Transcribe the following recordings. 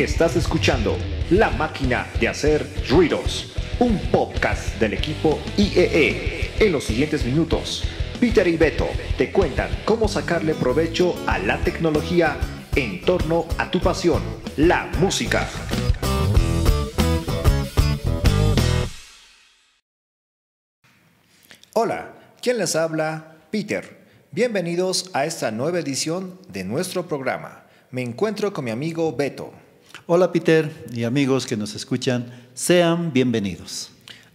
Estás escuchando La Máquina de Hacer Ruidos, un podcast del equipo IEE. En los siguientes minutos, Peter y Beto te cuentan cómo sacarle provecho a la tecnología en torno a tu pasión, la música. Hola, ¿quién les habla? Peter. Bienvenidos a esta nueva edición de nuestro programa. Me encuentro con mi amigo Beto. Hola Peter y amigos que nos escuchan, sean bienvenidos.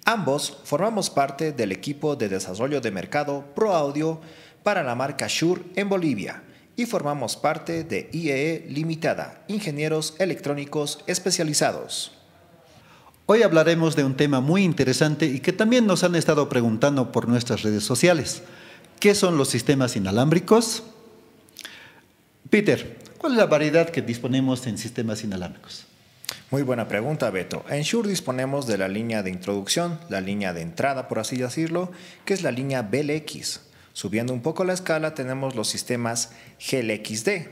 Ambos formamos parte del equipo de desarrollo de mercado Pro Audio para la marca Shure en Bolivia y formamos parte de IEE Limitada, ingenieros electrónicos especializados. Hoy hablaremos de un tema muy interesante y que también nos han estado preguntando por nuestras redes sociales. ¿Qué son los sistemas inalámbricos? Peter, ¿cuál es la variedad que disponemos en sistemas inalámbricos? Muy buena pregunta, Beto. En Shure disponemos de la línea de introducción, la línea de entrada, por así decirlo, que es la línea BLX. Subiendo un poco la escala tenemos los sistemas GLXD.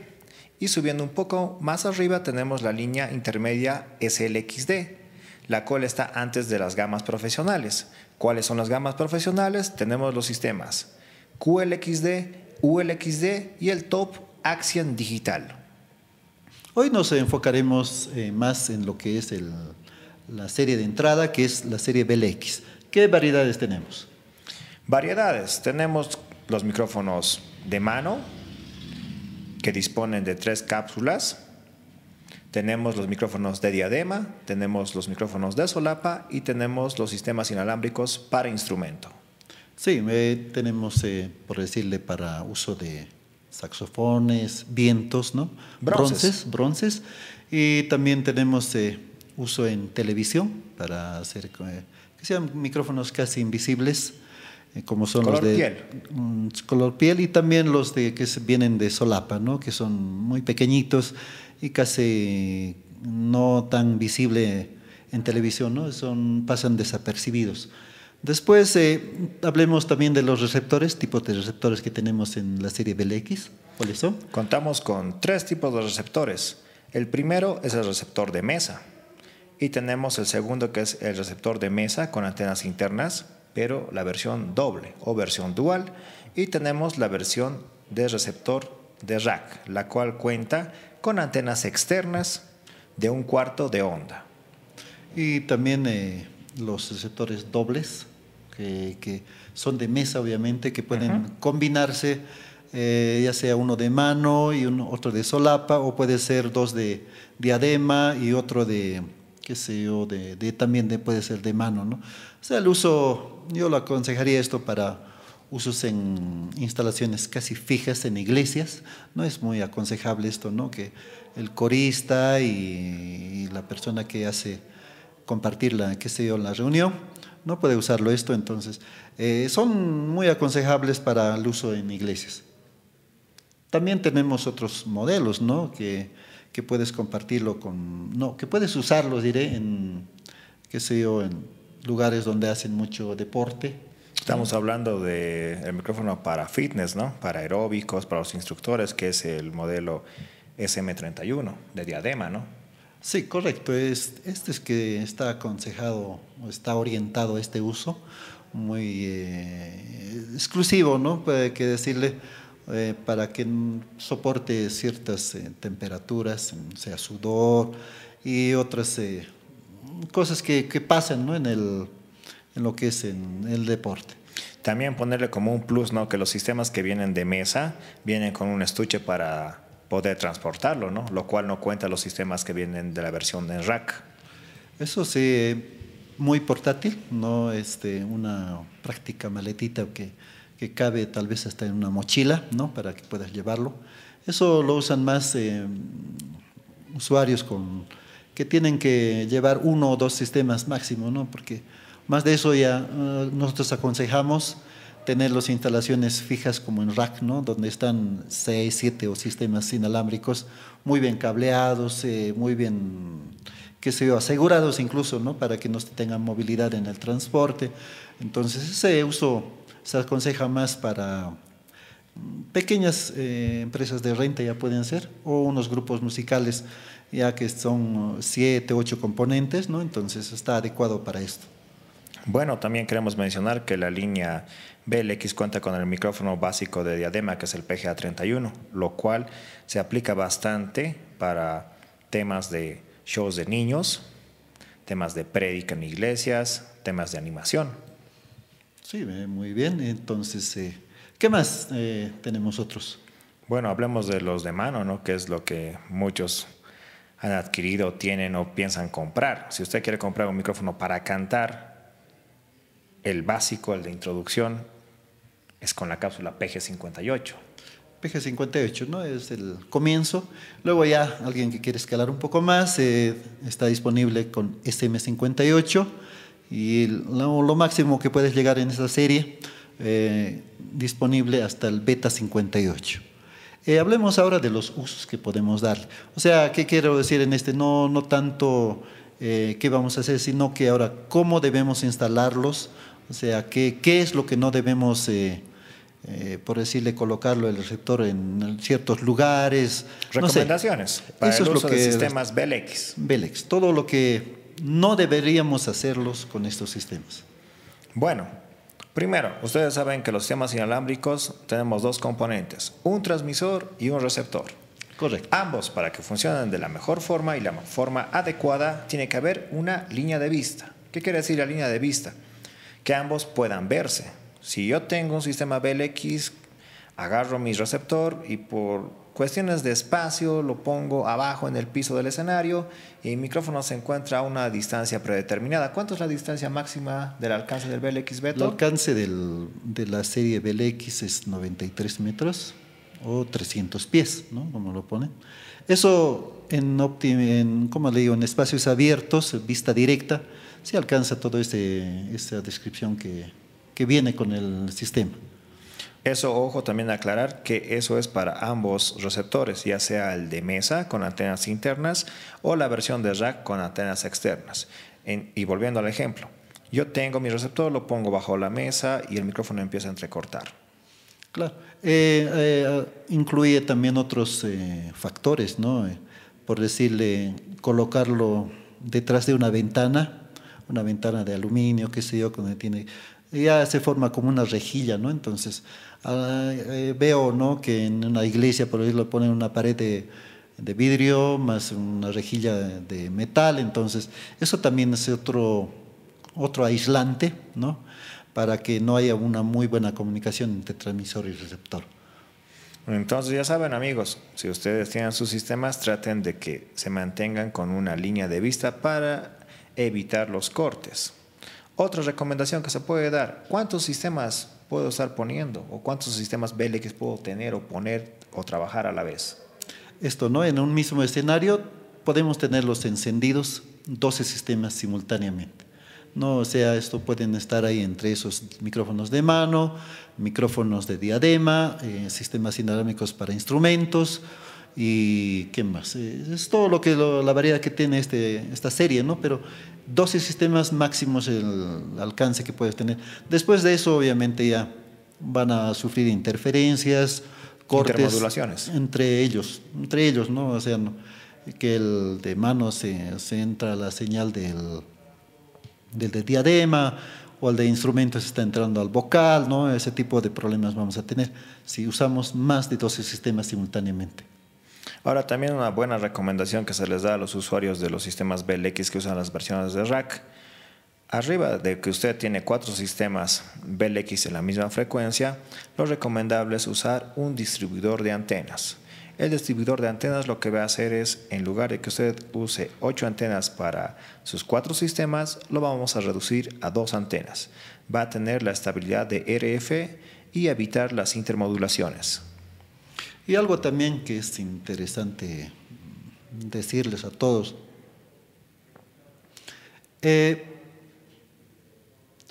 Y subiendo un poco más arriba tenemos la línea intermedia SLXD, la cual está antes de las gamas profesionales. ¿Cuáles son las gamas profesionales? Tenemos los sistemas QLXD, ULXD y el top Axian Digital. Hoy nos enfocaremos eh, más en lo que es la serie de entrada, que es la serie BLX. ¿Qué variedades tenemos? Variedades. Tenemos los micrófonos de mano, que disponen de tres cápsulas. Tenemos los micrófonos de diadema, tenemos los micrófonos de solapa y tenemos los sistemas inalámbricos para instrumento. Sí, eh, tenemos, eh, por decirle, para uso de saxofones, vientos, ¿no? Bronces. Bronces. Y también tenemos eh, uso en televisión para hacer que sean micrófonos casi invisibles, como son color los de piel. Mm, color piel y también los de que vienen de solapa, ¿no? Que son muy pequeñitos y casi no tan visible en televisión, ¿no? Son, pasan desapercibidos. Después eh, hablemos también de los receptores, tipos de receptores que tenemos en la serie BLX. ¿Cuáles son? Contamos con tres tipos de receptores. El primero es el receptor de mesa y tenemos el segundo que es el receptor de mesa con antenas internas, pero la versión doble o versión dual y tenemos la versión de receptor de rack, la cual cuenta con antenas externas de un cuarto de onda. Y también eh, los receptores dobles, que, son de mesa, obviamente, que pueden combinarse, eh, ya sea uno de mano y uno, otro de solapa, o puede ser dos de diadema y otro de, qué sé yo, de, también de, puede ser de mano, ¿no? O sea, el uso, yo lo aconsejaría esto para usos en instalaciones casi fijas en iglesias, no es muy aconsejable esto, ¿no? Que el corista y, y la persona que hace compartir la, qué sé yo, la reunión, no puede usarlo esto, entonces eh, son muy aconsejables para el uso en iglesias. También tenemos otros modelos, ¿no? Que, que puedes compartirlo con, no, que puedes usarlo, diré, en, qué sé yo, en lugares donde hacen mucho deporte. Estamos hablando del micrófono para fitness, ¿no? Para aeróbicos, para los instructores, que es el modelo SM31 de diadema, ¿no? Sí, correcto. Es, este es que está aconsejado, está orientado a este uso, muy eh, exclusivo, ¿no? Puede que decirle, eh, para que soporte ciertas eh, temperaturas, sea sudor y otras cosas que, que pasan ¿no? en, el, en lo que es el deporte. También ponerle como un plus, ¿no? Que los sistemas que vienen de mesa vienen con un estuche para poder transportarlo, ¿no? Lo cual no cuenta los sistemas que vienen de la versión en rack. Eso sí, muy portátil, no este, una práctica maletita que, que cabe tal vez hasta en una mochila, ¿no? Para que puedas llevarlo. Eso lo usan más eh, usuarios con, que tienen que llevar uno o dos sistemas máximo, ¿no? Porque más de eso ya uh, nosotros aconsejamos tener las instalaciones fijas como en rack, ¿no? donde están seis, siete o sistemas inalámbricos muy bien cableados, eh, muy bien, qué sé yo, asegurados incluso, ¿no? para que no tengan movilidad en el transporte. Entonces ese uso se aconseja más para pequeñas eh, empresas de renta ya pueden ser, o unos grupos musicales ya que son siete, ocho componentes, ¿no? Entonces está adecuado para esto. Bueno, también queremos mencionar que la línea BLX cuenta con el micrófono básico de diadema, que es el PGA31, lo cual se aplica bastante para temas de shows de niños, temas de prédica en iglesias, temas de animación. Sí, muy bien. Entonces, eh, ¿qué más eh, tenemos otros? Bueno, hablemos de los de mano, ¿no? Que es lo que muchos han adquirido, tienen o piensan comprar. Si usted quiere comprar un micrófono para cantar, el básico, el de introducción, es con la cápsula PG58. PG58, ¿no? Es el comienzo. Luego ya alguien que quiere escalar un poco más eh, está disponible con SM58 y lo, máximo que puedes llegar en esa serie eh, disponible hasta el Beta 58. Eh, hablemos ahora de los usos que podemos dar. O sea, ¿qué quiero decir en este? No, no tanto qué vamos a hacer, sino que ahora cómo debemos instalarlos, o sea, qué, qué es lo que no debemos eh, por decirle, colocarlo el receptor en ciertos lugares. Recomendaciones para el uso de sistemas BLX. BLX, todo lo que no deberíamos hacerlos con estos sistemas. Bueno, primero, ustedes saben que los sistemas inalámbricos tenemos dos componentes, un transmisor y un receptor. Correcto. Ambos, para que funcionen de la mejor forma y la forma adecuada, tiene que haber una línea de vista. ¿Qué quiere decir la línea de vista? Que ambos puedan verse si yo tengo un sistema BLX, agarro mi receptor y por cuestiones de espacio lo pongo abajo en el piso del escenario y el micrófono se encuentra a una distancia predeterminada. ¿Cuánto es la distancia máxima del alcance del BLX Beto? El alcance del, de la serie BLX es 93 metros o 300 pies, ¿no? Como lo pone. Eso en, en, ¿cómo le digo? en espacios abiertos, vista directa, se alcanza toda este, esta descripción que, que viene con el sistema. Eso, ojo, también aclarar que eso es para ambos receptores, ya sea el de mesa con antenas internas o la versión de rack con antenas externas. y volviendo al ejemplo, yo tengo mi receptor, lo pongo bajo la mesa y el micrófono empieza a entrecortar. Claro. Eh, eh, incluye también otros eh, factores, ¿no? por decirle, colocarlo detrás de una ventana, una ventana de aluminio, qué sé yo, donde tiene ya se forma como una rejilla, ¿no? Entonces, ah, eh, veo, ¿no? Que en una iglesia, por ejemplo, ponen una pared de, vidrio más una rejilla de metal, entonces, eso también es otro, otro aislante, ¿no? Para que no haya una muy buena comunicación entre transmisor y receptor. Entonces ya saben amigos, si ustedes tienen sus sistemas, traten de que se mantengan con una línea de vista para evitar los cortes. Otra recomendación que se puede dar, ¿cuántos sistemas puedo estar poniendo o cuántos sistemas BLX puedo tener o poner o trabajar a la vez? Esto, ¿no? En un mismo escenario podemos tenerlos encendidos 12 sistemas simultáneamente. No, o sea, esto pueden estar ahí entre esos micrófonos de mano, micrófonos de diadema, eh, sistemas inalámbricos para instrumentos y qué más. Eh, es todo lo que la variedad que tiene este, esta serie, ¿no? Pero 12 sistemas máximos el alcance que puedes tener. Después de eso, obviamente, ya van a sufrir interferencias, cortes. Entre ellos, entre ellos, ¿no? O sea, que el de mano se, se, entra la señal del, del de diadema o el de instrumentos está entrando al vocal, ¿no? Ese tipo de problemas vamos a tener si usamos más de 12 sistemas simultáneamente. Ahora también una buena recomendación que se les da a los usuarios de los sistemas BLX que usan las versiones de rack. Arriba de que usted tiene cuatro sistemas BLX en la misma frecuencia, lo recomendable es usar un distribuidor de antenas. El distribuidor de antenas lo que va a hacer es, en lugar de que usted use ocho antenas para sus cuatro sistemas, lo vamos a reducir a dos antenas. Va a tener la estabilidad de RF y evitar las intermodulaciones. Y algo también que es interesante decirles a todos. Eh,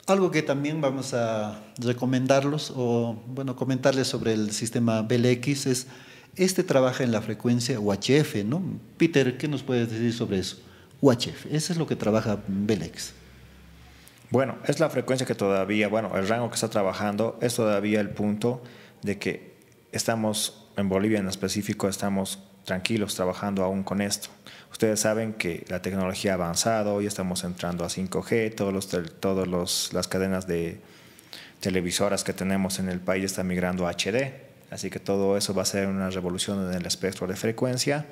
algo que también vamos a recomendarlos o bueno comentarles sobre el sistema BLX es este trabaja en la frecuencia UHF, ¿no? Peter, ¿qué nos puedes decir sobre eso? UHF, eso es lo que trabaja BLX. Bueno, es la frecuencia que todavía, bueno, el rango que está trabajando es todavía el punto de que estamos en Bolivia en específico, estamos tranquilos trabajando aún con esto. Ustedes saben que la tecnología ha avanzado, hoy estamos entrando a 5G, todos los, todos las cadenas de televisoras que tenemos en el país están migrando a HD, así que todo eso va a ser una revolución en el espectro de frecuencia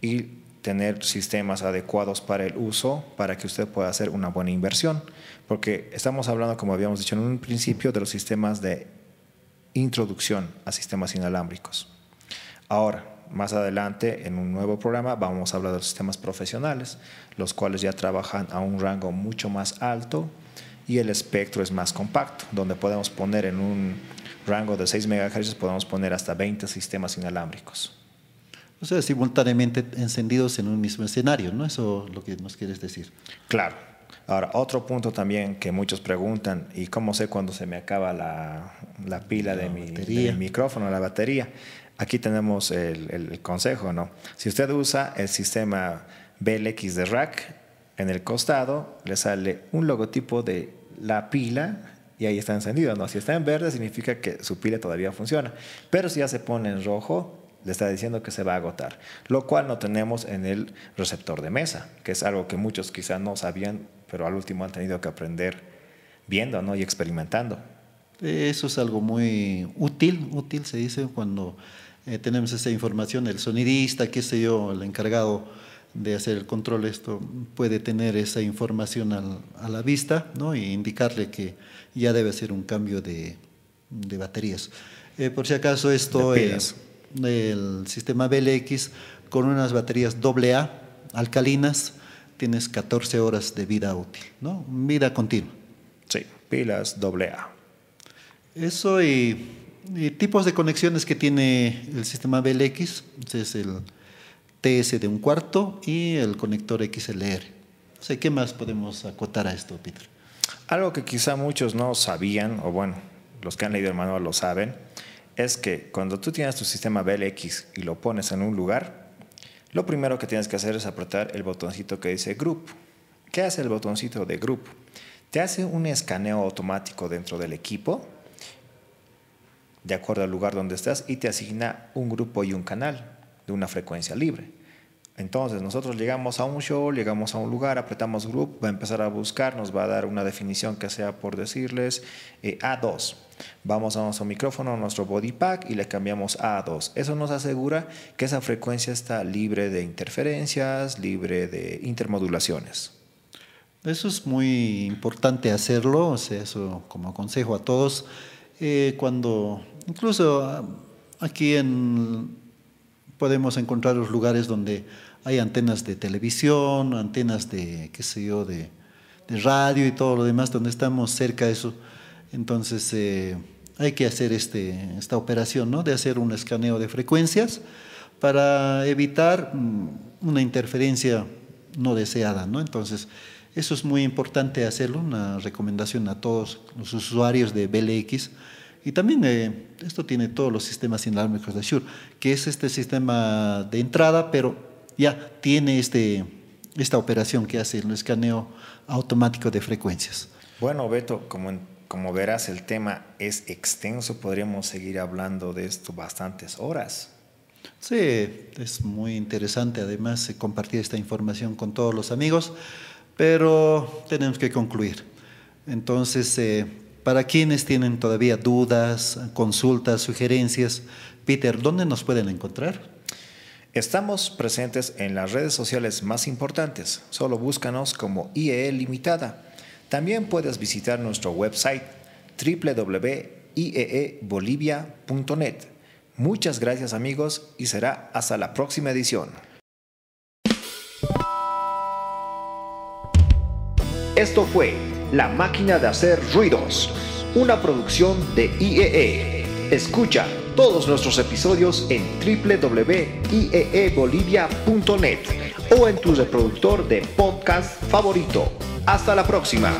y tener sistemas adecuados para el uso para que usted pueda hacer una buena inversión, porque estamos hablando, como habíamos dicho en un principio, de los sistemas de introducción a sistemas inalámbricos. Ahora, más adelante, en un nuevo programa, vamos a hablar de los sistemas profesionales, los cuales ya trabajan a un rango mucho más alto y el espectro es más compacto, donde podemos poner en un rango de 6 MHz, podemos poner hasta 20 sistemas inalámbricos. O sea, simultáneamente encendidos en un mismo escenario, ¿no? Eso es lo que nos quieres decir. Claro. Ahora, otro punto también que muchos preguntan, ¿y cómo sé cuando se me acaba la, la pila de, mi, de, mi, micrófono, la batería? Aquí tenemos el, el, consejo, ¿no? Si usted usa el sistema BLX de rack, en el costado le sale un logotipo de la pila y ahí está encendido, ¿no? Si está en verde significa que su pila todavía funciona, pero si ya se pone en rojo, le está diciendo que se va a agotar, lo cual no tenemos en el receptor de mesa, que es algo que muchos quizás no sabían, pero al último han tenido que aprender viendo ¿no? y experimentando. Eso es algo muy útil, útil se dice cuando eh, tenemos esa información, el sonidista, qué sé yo, el encargado de hacer el control, esto puede tener esa información a la vista ¿no? y indicarle que ya debe hacer un cambio de, de baterías. Eh, por si acaso esto es el sistema BLX con unas baterías AA alcalinas, tienes 14 horas de vida útil, ¿no? Vida continua. Sí, pilas AA. Eso y, tipos de conexiones que tiene el sistema BLX, es el TS de un cuarto y el conector XLR. O ¿qué más podemos acotar a esto, Peter? Algo que quizá muchos no sabían, o bueno, los que han leído el manual lo saben, es que cuando tú tienes tu sistema BLX y lo pones en un lugar, lo primero que tienes que hacer es apretar el botoncito que dice Group. ¿Qué hace el botoncito de Group? Te hace un escaneo automático dentro del equipo, de acuerdo al lugar donde estás, y te asigna un grupo y un canal de una frecuencia libre. Entonces nosotros llegamos a un show, llegamos a un lugar, apretamos group, va a empezar a buscar, nos va a dar una definición que sea por decirles eh, A2. Vamos a nuestro micrófono, a nuestro body pack y le cambiamos a A2. Eso nos asegura que esa frecuencia está libre de interferencias, libre de intermodulaciones. Eso es muy importante hacerlo, o sea, eso como consejo a todos. Eh, cuando, incluso ah, aquí en, podemos encontrar los lugares donde hay antenas de televisión, antenas de, qué de, radio y todo lo demás, donde estamos cerca de eso. Entonces, eh, hay que hacer este, esta operación, ¿no? De hacer un escaneo de frecuencias para evitar mm, una interferencia no deseada, ¿no? Entonces, eso es muy importante hacerlo, una recomendación a todos los usuarios de BLX. Y también eh, esto tiene todos los sistemas inalámbricos de Shure, que es este sistema de entrada, pero ya tiene este, esta operación que hace el escaneo automático de frecuencias. Bueno, Beto, como, como verás, el tema es extenso, podríamos seguir hablando de esto bastantes horas. Sí, es muy interesante además compartir esta información con todos los amigos, pero tenemos que concluir. Entonces, eh, para quienes tienen todavía dudas, consultas, sugerencias, Peter, ¿dónde nos pueden encontrar? Estamos presentes en las redes sociales más importantes. Solo búscanos como IEE Limitada. También puedes visitar nuestro website www.ieebolivia.net. Muchas gracias amigos y será hasta la próxima edición. Esto fue La máquina de hacer ruidos, una producción de IEE. Escucha todos nuestros episodios en www.ieebolivia.net o en tu reproductor de podcast favorito. Hasta la próxima.